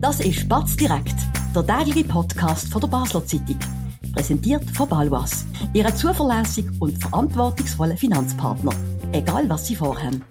Das ist Batz direkt, der tägliche Podcast von der Basler Zeitung. Präsentiert von Balwas, Ihrem zuverlässigen und verantwortungsvollen Finanzpartner. Egal was Sie vorhaben.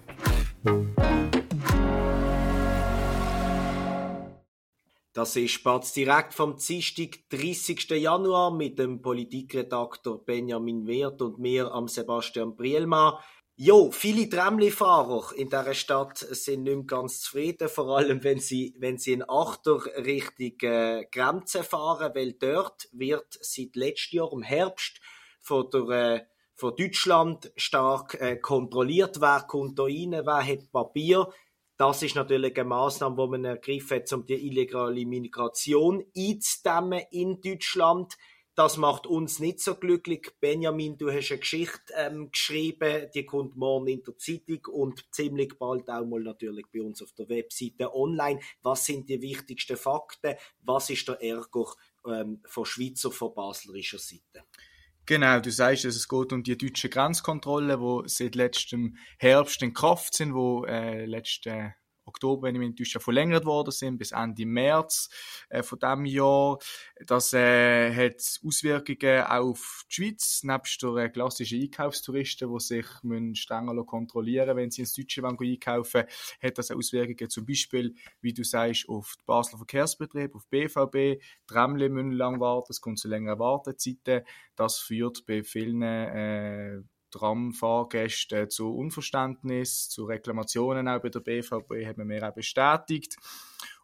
Das ist Spatz direkt vom Dienstag, 30. Januar mit dem Politikredakteur Benjamin Wirth und mir, am Sebastian Brielmann. Jo, viele Tramli-Fahrer in dieser Stadt sind nicht mehr ganz zufrieden, vor allem wenn sie, wenn sie in Achter Richtung äh, Grenze fahren, weil dort wird seit letztem Jahr im Herbst von der äh, von Deutschland stark äh, kontrolliert, wer kommt da rein, wer hat Papier. Das ist natürlich eine Maßnahme, die man ergriffen hat, um die illegale Migration einzudämmen in Deutschland. Das macht uns nicht so glücklich. Benjamin, du hast eine Geschichte ähm, geschrieben, die kommt morgen in der Zeitung und ziemlich bald auch mal natürlich bei uns auf der Webseite online. Was sind die wichtigsten Fakten? Was ist der Ärger ähm, von Schweizer, von baslerischer Seite? Genau, du sagst, es geht um die deutsche Grenzkontrolle, die seit letztem Herbst in Kraft sind, wo äh, letzte Oktober, wenn ich mich nicht verlängert worden sind, bis Ende März äh, von diesem Jahr. Das äh, hat Auswirkungen auf die Schweiz, nebst der äh, klassischen Einkaufstouristen, die sich müssen strenger kontrollieren wenn sie ins Deutsche wollen, einkaufen hat das Auswirkungen zum Beispiel, wie du sagst, auf den Basler Verkehrsbetrieb, auf BVB, Tramle müssen lang warten, es kommt zu längeren Wartezeiten. Das führt bei vielen äh, Tramfahrgäste zu Unverständnis, zu Reklamationen auch bei der BVB, hat man mir auch bestätigt.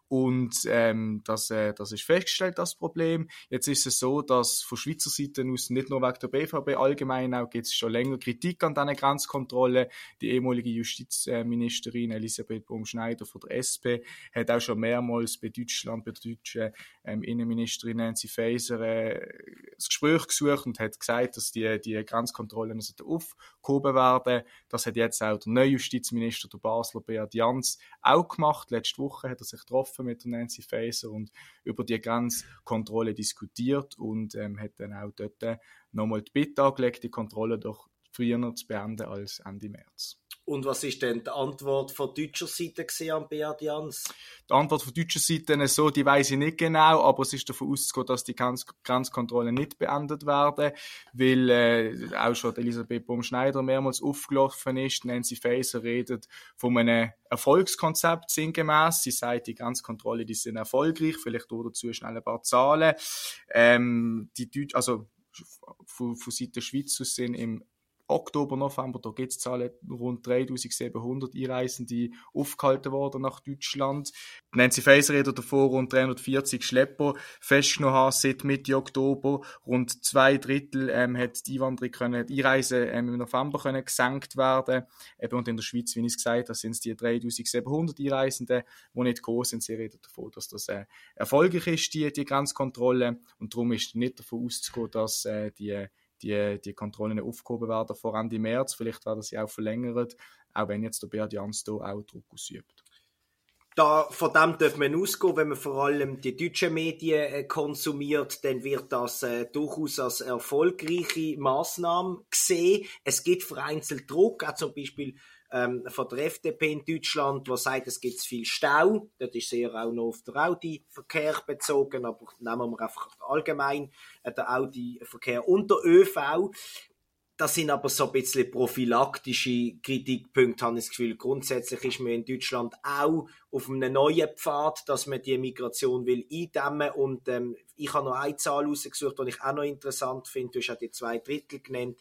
Und ähm, das, äh, das ist festgestellt, das Problem. Jetzt ist es so, dass von Schweizer Seite aus nicht nur wegen der BVB allgemein auch gibt es schon länger Kritik an diesen Grenzkontrollen. Die ehemalige Justizministerin Elisabeth Baumschneider von der SP hat auch schon mehrmals bei Deutschland, bei der deutschen ähm, Innenministerin Nancy Faeser äh, das Gespräch gesucht und hat gesagt, dass die, die Grenzkontrollen aufgehoben werden. Das hat jetzt auch der neue Justizminister der Basler, Beat Jans, auch gemacht. Letzte Woche hat er sich getroffen getroffen mit Nancy Faeser und über die Grenzkontrolle diskutiert und ähm, hat dann auch dort nochmal die Bitte angelegt, die Kontrolle doch früher zu beenden als Ende März. Und was ist denn die Antwort von deutscher Seite an Beat Jans? Die Antwort von deutscher Seite ist so, die weiß ich nicht genau, aber es ist davon auszugehen, dass die Grenz Grenzkontrollen nicht beendet werden, weil äh, auch schon Elisabeth Baumschneider mehrmals aufgelaufen ist. Nancy Faeser redet von einem Erfolgskonzept sinngemäß. Sie sagt, die Grenzkontrollen, die sind erfolgreich, vielleicht dazu schnell ein paar Zahlen. Ähm, die Deut also von, von Seite der Schweiz aus sind im Oktober, November, da gibt es Zahlen rund 3700 Einreisende aufgehalten worden nach Deutschland. Nancy Faeser redet davor, rund 340 Schlepper festgenommen haben seit Mitte Oktober. Rund zwei Drittel ähm, hat die Einwanderung können, die Einreise ähm, im November können gesenkt werden. Eben, und in der Schweiz, wie ich es gesagt habe, sind es die 3700 Einreisenden, die nicht gekommen sind. Sie reden davon, dass das äh, erfolgreich ist, die, die Grenzkontrolle. Und darum ist nicht davon auszugehen, dass äh, die die, die Kontrollen aufgehoben werden vor Ende März. Vielleicht werden sie auch verlängert, auch wenn jetzt der Beat Jans da auch Druck ausübt. Da, von dem darf man ausgehen, wenn man vor allem die deutschen Medien äh, konsumiert, dann wird das äh, durchaus als erfolgreiche Maßnahme gesehen. Es gibt vereinzelt Druck, auch zum Beispiel ähm, von der FDP in Deutschland, die sagt, es gibt viel Stau. Das ist sehr auch noch auf den Audi-Verkehr bezogen, aber nehmen wir einfach allgemein äh, den Audi-Verkehr und der ÖV. Das sind aber so ein bisschen prophylaktische Kritikpunkte, habe ich das Gefühl. Grundsätzlich ist man in Deutschland auch auf einem neuen Pfad, dass man die Migration will eindämmen und ähm, ich habe noch eine Zahl rausgesucht, die ich auch noch interessant finde. Du hast ja die zwei Drittel genannt.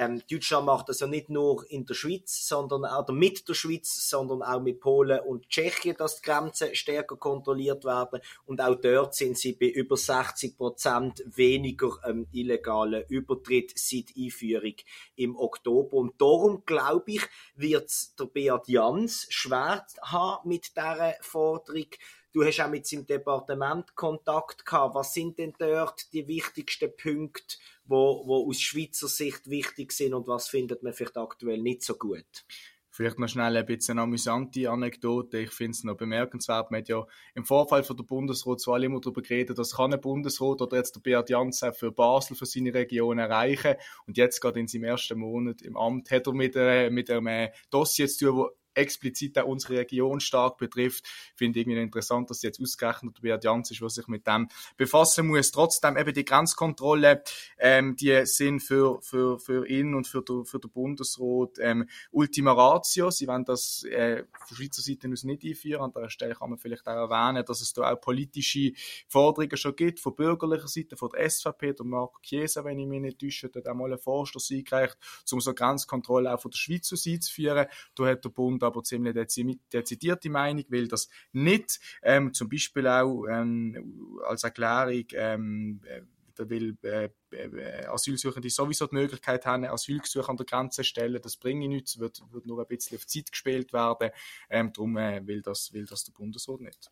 Ähm, Deutschland macht das ja nicht nur in der Schweiz, sondern auch mit der Schweiz, sondern auch mit Polen und Tschechien, dass die Grenzen stärker kontrolliert werden. Und auch dort sind sie bei über 60 Prozent weniger ähm, illegalen Übertritt seit Einführung im Oktober. Und darum, glaube ich, wird der Beat Jans schwer haben mit dieser Forderung. Du hast auch mit seinem Departement Kontakt gehabt. Was sind denn dort die wichtigsten Punkte, wo, wo aus Schweizer Sicht wichtig sind und was findet man vielleicht aktuell nicht so gut? Vielleicht noch schnell ein bisschen eine amüsante Anekdote. Ich finde es noch bemerkenswert. Man hat ja im Vorfall von der Bundesrat zwar immer darüber geredet, dass kann ein Bundesrat oder jetzt der Beat Jans auch für Basel, für seine Region erreichen. Und jetzt gerade in seinem ersten Monat im Amt hat er mit, äh, mit einem Dossier zu tun, explizit auch unsere Region stark betrifft. Finde ich irgendwie interessant, dass jetzt ausgerechnet Beat Jans ist, was sich mit dem befassen muss. Trotzdem eben die Grenzkontrolle, ähm, die sind für, für, für ihn und für, der, für den Bundesrat ähm, Ultima Ratio. Sie wollen das äh, von Schweizer Seite aus nicht einführen. An der Stelle kann man vielleicht auch erwähnen, dass es da auch politische Forderungen schon gibt, von bürgerlicher Seite, von der SVP, der Marco Chiesa, wenn ich mich nicht täusche, hat auch mal einen Vorstoß eingereicht, um so Grenzkontrolle auch von der Schweiz aus einzuführen. Da hat der Bund aber ziemlich dezidierte Meinung, weil das nicht ähm, zum Beispiel auch ähm, als Erklärung ähm, äh, weil äh, äh, Asylsuchende sowieso die Möglichkeit haben, Asylgesuche an der Grenze zu stellen. Das bringe nichts, wird, wird nur ein bisschen auf Zeit gespielt werden. Ähm, darum äh, will, das, will das der Bundesrat nicht.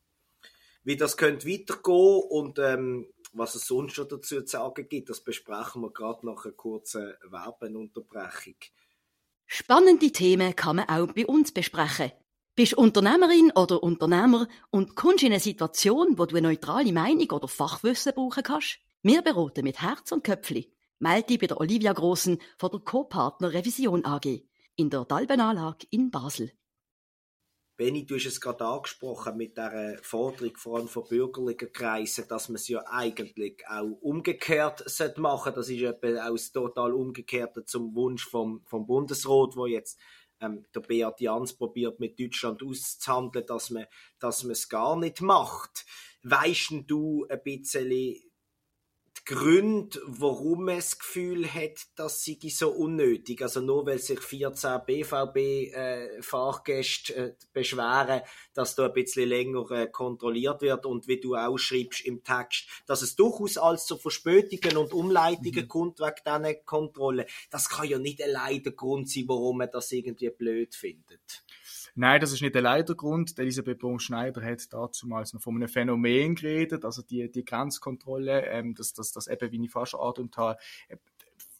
Wie das könnte weitergehen und ähm, was es sonst schon dazu zu sagen gibt, das besprechen wir gerade nach einer kurzen Werbenunterbrechung. Spannende Themen kann man auch bei uns besprechen. Bist Unternehmerin oder Unternehmer und kommst in eine Situation, wo du eine neutrale Meinung oder Fachwissen brauchen kannst? Wir beraten mit Herz und Köpfli. Melde dich bei der Olivia Grossen von der Co-Partner Revision AG in der Dalbenanlage in Basel. Benni, du hast es gerade angesprochen mit der Forderung vor allem von bürgerlichen Kreisen, dass man es ja eigentlich auch umgekehrt machen sollte. Das ist etwa auch total Umgekehrte zum Wunsch vom, vom Bundesrat, wo jetzt ähm, der Beat Jans probiert mit Deutschland auszuhandeln, dass man, dass man es gar nicht macht. Weißt du ein bisschen Gründe, warum man das Gefühl hat, dass sie so unnötig. Also nur weil sich 14 BVB-Fahrgäste äh, äh, beschweren, dass da ein bisschen länger äh, kontrolliert wird und wie du auch schreibst im Text, dass es durchaus als zu Verspätungen und Umleitungen mhm. kommt wegen dieser Kontrolle. Das kann ja nicht allein der Grund sein, warum man das irgendwie blöd findet. Nein, das ist nicht der Leidergrund. Elisabeth Baum-Schneider hat dazu mal noch von einem Phänomen geredet, also die, die Grenzkontrolle, ähm, dass das, das eben, wie ich fast angedeutet habe, äh,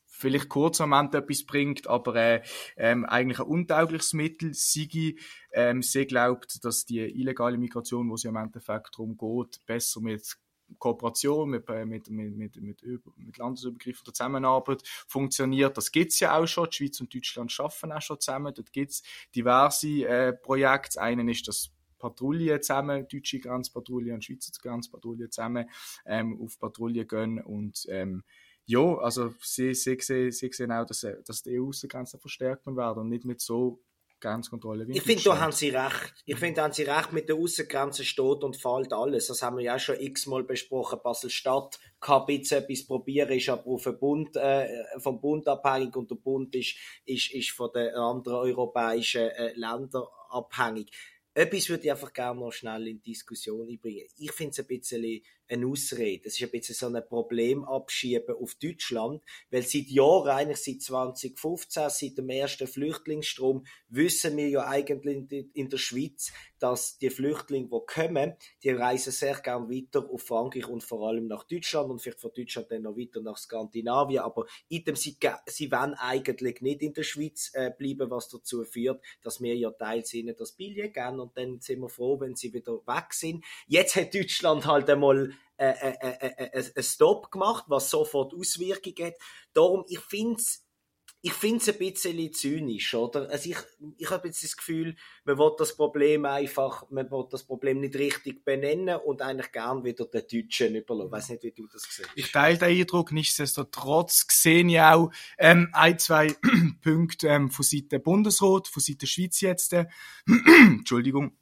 vielleicht kurz am Moment etwas bringt, aber äh, ähm, eigentlich ein untaugliches Mittel. Sigi ähm, sie glaubt, dass die illegale Migration, wo ja im Endeffekt darum geht, besser mit Kooperation mit, äh, mit, mit, mit, mit, mit landesübergreifender Zusammenarbeit funktioniert. Das gibt es ja auch schon. Die Schweiz und Deutschland arbeiten auch schon zusammen. Dort gibt es diverse äh, Projekte. Einen ist das Patrouille zusammen, deutsche Grenzpatrouille und Schweizer Grenzpatrouille zusammen ähm, auf Patrouille gehen und ähm, ja, also sie, sie, sie, sie sehen auch, dass, dass die EU-Außengrenzen verstärkt werden und nicht mit so Grenzkontrolle. Ich finde, da haben Sie recht. Ich finde, da haben Sie recht, mit der Außengrenze steht und fällt alles. Das haben wir ja auch schon x-mal besprochen. Basel-Stadt kann jetzt etwas probieren, ist aber auf Bund, äh, vom Bund abhängig und der Bund ist, ist, ist von den anderen europäischen äh, Ländern abhängig. Etwas würde ich einfach gerne noch schnell in Diskussion bringen. Ich finde es ein bisschen eine Ausrede. Es ist ein bisschen so ein Problem abschieben auf Deutschland, weil seit Jahren, eigentlich seit 2015, seit dem ersten Flüchtlingsstrom, wissen wir ja eigentlich in der Schweiz, dass die Flüchtlinge, die kommen, die reisen sehr gern weiter auf Frankreich und vor allem nach Deutschland und vielleicht von Deutschland dann noch weiter nach Skandinavien, aber in dem sie, sie wollen eigentlich nicht in der Schweiz äh, bleiben, was dazu führt, dass wir ja teils ihnen das Billett geben und dann sind wir froh, wenn sie wieder weg sind. Jetzt hat Deutschland halt einmal äh, äh, äh, äh, Stop gemacht, was sofort Auswirkungen hat. Darum, ich finde ich finde es ein bisschen zynisch, oder? Also ich, ich habe jetzt das Gefühl, man will das Problem einfach, man will das Problem nicht richtig benennen und eigentlich gern wieder den Deutschen überlassen. Ich weiß nicht, wie du das siehst. Ich teile den Eindruck, nichtsdestotrotz sehe ich auch ähm, ein, zwei Punkte ähm, von Seiten Bundesrat, von Seiten Schweiz jetzt. Äh, Entschuldigung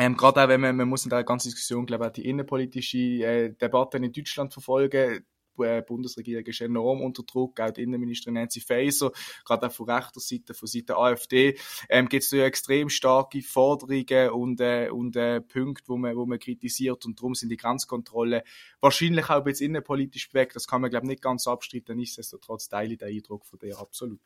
ähm, Gerade auch, wenn man, man muss in der ganzen Diskussion, glaube ich, die innenpolitische äh, Debatte in Deutschland verfolgen. Die äh, Bundesregierung ist enorm unter Druck, auch die Innenministerin Nancy Faeser, gerade auch von rechter Seite, von Seite AfD, ähm, gibt es ja extrem starke Forderungen und, äh, und äh, Punkte, wo man, wo man kritisiert und darum sind die Grenzkontrollen wahrscheinlich auch bisschen innenpolitisch bewegt. Das kann man, glaube ich, nicht ganz abstreiten. Nichtsdestotrotz teile ich den Eindruck von der absolut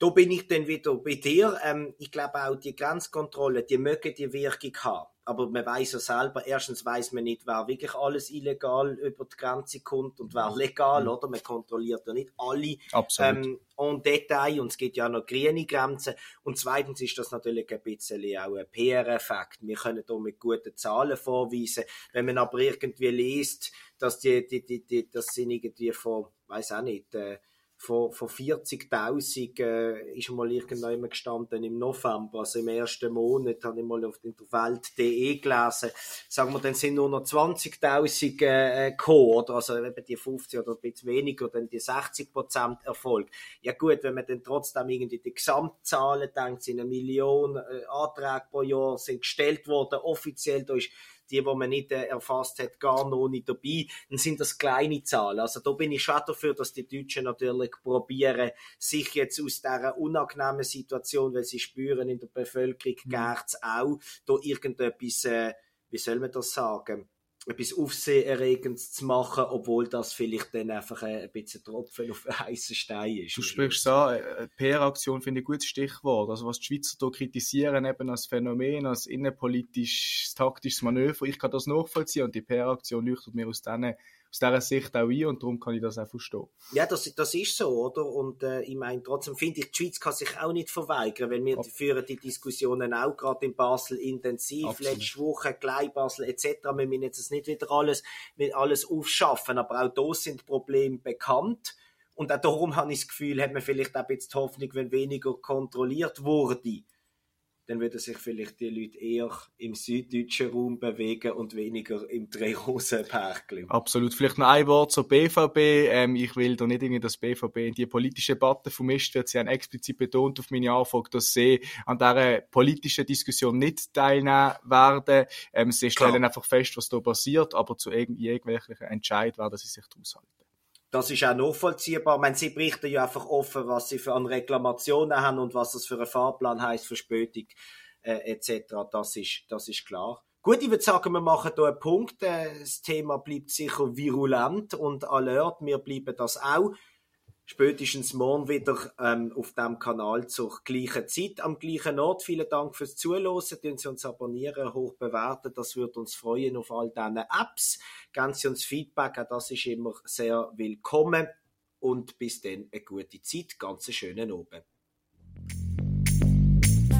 da bin ich dann wieder bei dir. Ähm, ich glaube auch, die Grenzkontrolle, die mögen die Wirkung haben. Aber man weiß ja selber, erstens weiß man nicht, wer wirklich alles illegal über die Grenze kommt und wer legal, mhm. oder? Man kontrolliert ja nicht alle Absolut. ähm, en Detail und es gibt ja noch grüne Grenzen. Und zweitens ist das natürlich ein bisschen auch ein PR-Effekt. Wir können da mit guten Zahlen vorweisen. Wenn man aber irgendwie liest, dass die, die, die, die das sind irgendwie von, weiß auch nicht, äh, von, von 40.000 äh, ist mal irgendwann gestanden im November, also im ersten Monat, habe ich mal auf der Welt.de gelesen. Sagen wir, dann sind nur noch 20.000 äh, gekommen, oder? Also eben die 50 oder ein bisschen weniger, dann die 60 Prozent Erfolg. Ja gut, wenn man dann trotzdem irgendwie die Gesamtzahlen denkt, sind eine Million äh, Anträge pro Jahr sind gestellt worden, offiziell, da ist die, die man nicht äh, erfasst hat, gar noch nicht dabei, dann sind das kleine Zahlen. Also da bin ich schon dafür, dass die Deutschen natürlich probieren, sich jetzt aus dieser unangenehmen Situation, weil sie spüren in der Bevölkerung, mhm. gärt's auch, da irgendetwas, äh, wie soll man das sagen, etwas Aufsehenerregendes zu machen, obwohl das vielleicht dann einfach ein bisschen Tropfen auf einen heißen Stein ist. Du sprichst so, eine PR-Aktion finde ich ein gutes Stichwort. Also was die Schweizer hier kritisieren, eben als Phänomen, als innenpolitisches, taktisches Manöver, ich kann das nachvollziehen und die PR-Aktion leuchtet mir aus diesen aus dieser Sicht auch ein und darum kann ich das auch verstehen. Ja, das, das ist so, oder? Und äh, ich meine, trotzdem finde ich, die Schweiz kann sich auch nicht verweigern, weil wir Ab führen die Diskussionen auch gerade in Basel intensiv, Absolut. letzte Woche gleich Basel etc. Wir müssen jetzt nicht wieder alles, alles aufschaffen, aber auch da sind Probleme bekannt. Und auch darum habe ich das Gefühl, hat man vielleicht auch jetzt die Hoffnung, wenn weniger kontrolliert wurde, dann würden sich vielleicht die Leute eher im süddeutschen Raum bewegen und weniger im Drehhosenpärkli. Absolut. Vielleicht noch ein Wort zur BVB. Ähm, ich will da nicht irgendwie, dass BVB in die politische Debatte vermischt wird. Sie haben explizit betont auf meine Anfrage, dass sie an dieser politischen Diskussion nicht teilnehmen werden. Ähm, sie stellen Klar. einfach fest, was da passiert, aber zu irgendwelchen Entscheid werden sie sich daraus halten. Das ist auch nachvollziehbar. Ich meine, sie berichten ja einfach offen, was sie für an Reklamationen haben und was das für ein Fahrplan heißt, Verspätung äh, etc. Das ist, das ist klar. Gut, ich würde sagen, wir machen hier einen Punkt. Äh, das Thema bleibt sicher virulent und alert. Wir bleiben das auch spätestens morgen wieder ähm, auf dem Kanal zur gleichen Zeit, am gleichen Ort. Vielen Dank fürs Zuhören. Tun Sie uns abonnieren, hoch bewerten. Das würde uns freuen auf all diesen Apps. Geben Sie uns Feedback, auch das ist immer sehr willkommen. Und bis dann eine gute Zeit. Ganz schönen Abend.